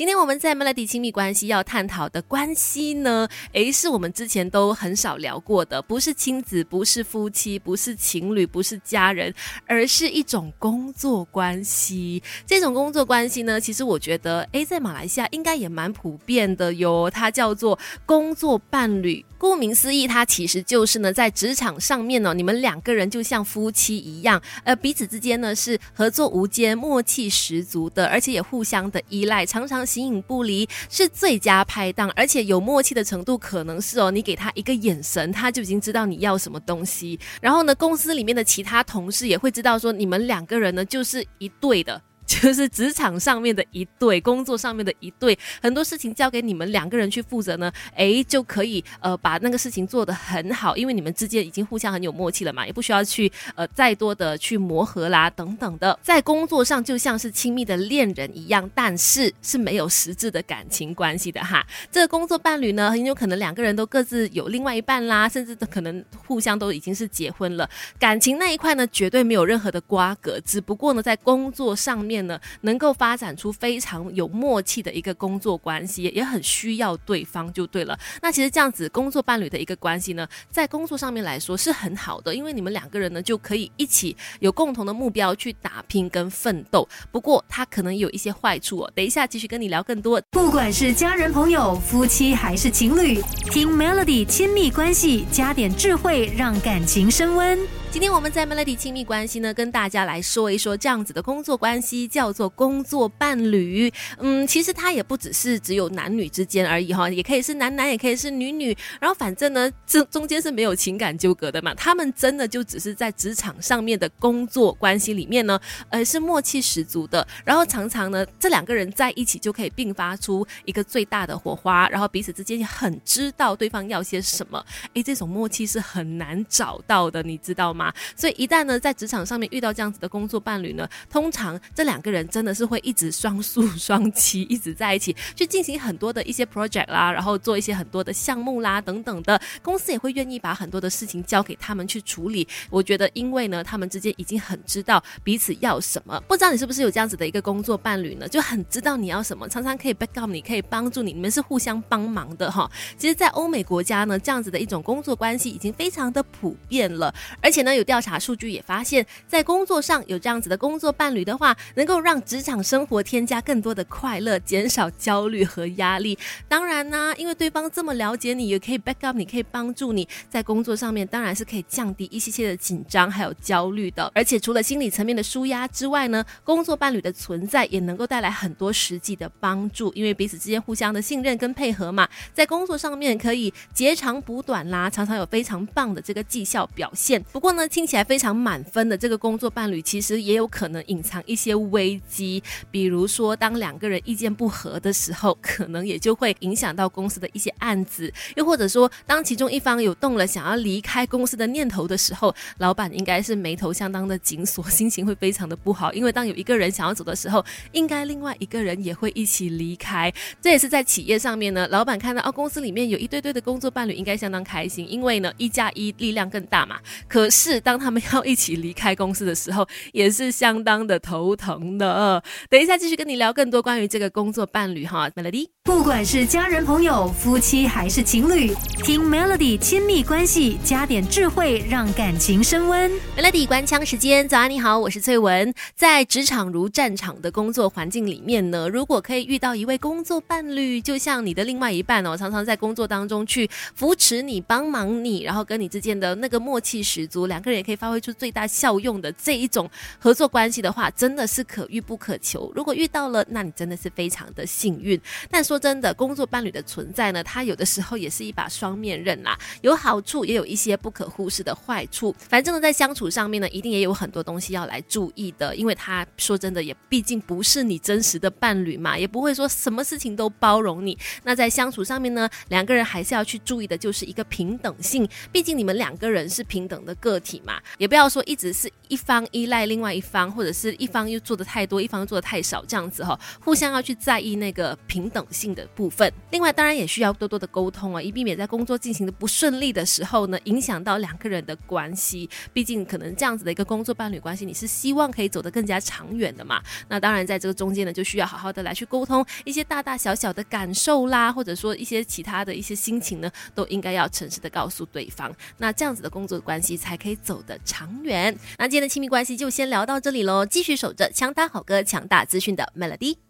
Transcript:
今天我们在 Melody 亲密关系要探讨的关系呢，诶，是我们之前都很少聊过的，不是亲子，不是夫妻，不是情侣，不是家人，而是一种工作关系。这种工作关系呢，其实我觉得，诶，在马来西亚应该也蛮普遍的哟。它叫做工作伴侣。顾名思义，它其实就是呢，在职场上面呢，你们两个人就像夫妻一样，呃，彼此之间呢是合作无间、默契十足的，而且也互相的依赖，常常形影不离，是最佳拍档。而且有默契的程度，可能是哦，你给他一个眼神，他就已经知道你要什么东西。然后呢，公司里面的其他同事也会知道说，你们两个人呢就是一对的。就是职场上面的一对，工作上面的一对，很多事情交给你们两个人去负责呢，哎，就可以呃把那个事情做得很好，因为你们之间已经互相很有默契了嘛，也不需要去呃再多的去磨合啦等等的，在工作上就像是亲密的恋人一样，但是是没有实质的感情关系的哈。这个工作伴侣呢，很有可能两个人都各自有另外一半啦，甚至可能互相都已经是结婚了，感情那一块呢绝对没有任何的瓜葛，只不过呢在工作上面。呢，能够发展出非常有默契的一个工作关系，也很需要对方就对了。那其实这样子工作伴侣的一个关系呢，在工作上面来说是很好的，因为你们两个人呢就可以一起有共同的目标去打拼跟奋斗。不过它可能有一些坏处哦。等一下继续跟你聊更多。不管是家人、朋友、夫妻还是情侣，听 Melody 亲密关系，加点智慧，让感情升温。今天我们在 Melody 亲密关系呢，跟大家来说一说这样子的工作关系，叫做工作伴侣。嗯，其实它也不只是只有男女之间而已哈，也可以是男男，也可以是女女。然后反正呢，这中间是没有情感纠葛的嘛。他们真的就只是在职场上面的工作关系里面呢，呃，是默契十足的。然后常常呢，这两个人在一起就可以并发出一个最大的火花，然后彼此之间也很知道对方要些什么。诶，这种默契是很难找到的，你知道吗？所以一旦呢，在职场上面遇到这样子的工作伴侣呢，通常这两个人真的是会一直双宿 双栖，一直在一起去进行很多的一些 project 啦，然后做一些很多的项目啦等等的，公司也会愿意把很多的事情交给他们去处理。我觉得，因为呢，他们之间已经很知道彼此要什么。不知道你是不是有这样子的一个工作伴侣呢？就很知道你要什么，常常可以 back up 你，可以帮助你，你们是互相帮忙的哈。其实，在欧美国家呢，这样子的一种工作关系已经非常的普遍了，而且呢。有调查数据也发现，在工作上有这样子的工作伴侣的话，能够让职场生活添加更多的快乐，减少焦虑和压力。当然呢，因为对方这么了解你，也可以 back up，你可以帮助你在工作上面，当然是可以降低一些些的紧张还有焦虑的。而且除了心理层面的舒压之外呢，工作伴侣的存在也能够带来很多实际的帮助，因为彼此之间互相的信任跟配合嘛，在工作上面可以截长补短啦，常常有非常棒的这个绩效表现。不过呢，听起来非常满分的这个工作伴侣，其实也有可能隐藏一些危机。比如说，当两个人意见不合的时候，可能也就会影响到公司的一些案子；又或者说，当其中一方有动了想要离开公司的念头的时候，老板应该是眉头相当的紧锁，心情会非常的不好。因为当有一个人想要走的时候，应该另外一个人也会一起离开。这也是在企业上面呢，老板看到哦，公司里面有一对对的工作伴侣，应该相当开心，因为呢，一加一力量更大嘛。可是。是当他们要一起离开公司的时候，也是相当的头疼的。等一下继续跟你聊更多关于这个工作伴侣哈，Melody。不管是家人、朋友、夫妻还是情侣，听 Melody 亲密关系，加点智慧，让感情升温。Melody 关枪时间，早安，你好，我是翠文。在职场如战场的工作环境里面呢，如果可以遇到一位工作伴侣，就像你的另外一半哦，常常在工作当中去扶持你、帮忙你，然后跟你之间的那个默契十足，两个人。也可以发挥出最大效用的这一种合作关系的话，真的是可遇不可求。如果遇到了，那你真的是非常的幸运。但说真的，工作伴侣的存在呢，它有的时候也是一把双面刃啦，有好处，也有一些不可忽视的坏处。反正呢，在相处上面呢，一定也有很多东西要来注意的，因为他说真的，也毕竟不是你真实的伴侣嘛，也不会说什么事情都包容你。那在相处上面呢，两个人还是要去注意的，就是一个平等性。毕竟你们两个人是平等的个体。嘛，也不要说一直是一方依赖另外一方，或者是一方又做的太多，一方做的太少，这样子哈，互相要去在意那个平等性。的部分。另外，当然也需要多多的沟通啊，以避免在工作进行的不顺利的时候呢，影响到两个人的关系。毕竟，可能这样子的一个工作伴侣关系，你是希望可以走得更加长远的嘛？那当然，在这个中间呢，就需要好好的来去沟通一些大大小小的感受啦，或者说一些其他的一些心情呢，都应该要诚实的告诉对方。那这样子的工作关系才可以走得长远。那今天的亲密关系就先聊到这里喽，继续守着强大好歌、强大资讯的 Melody。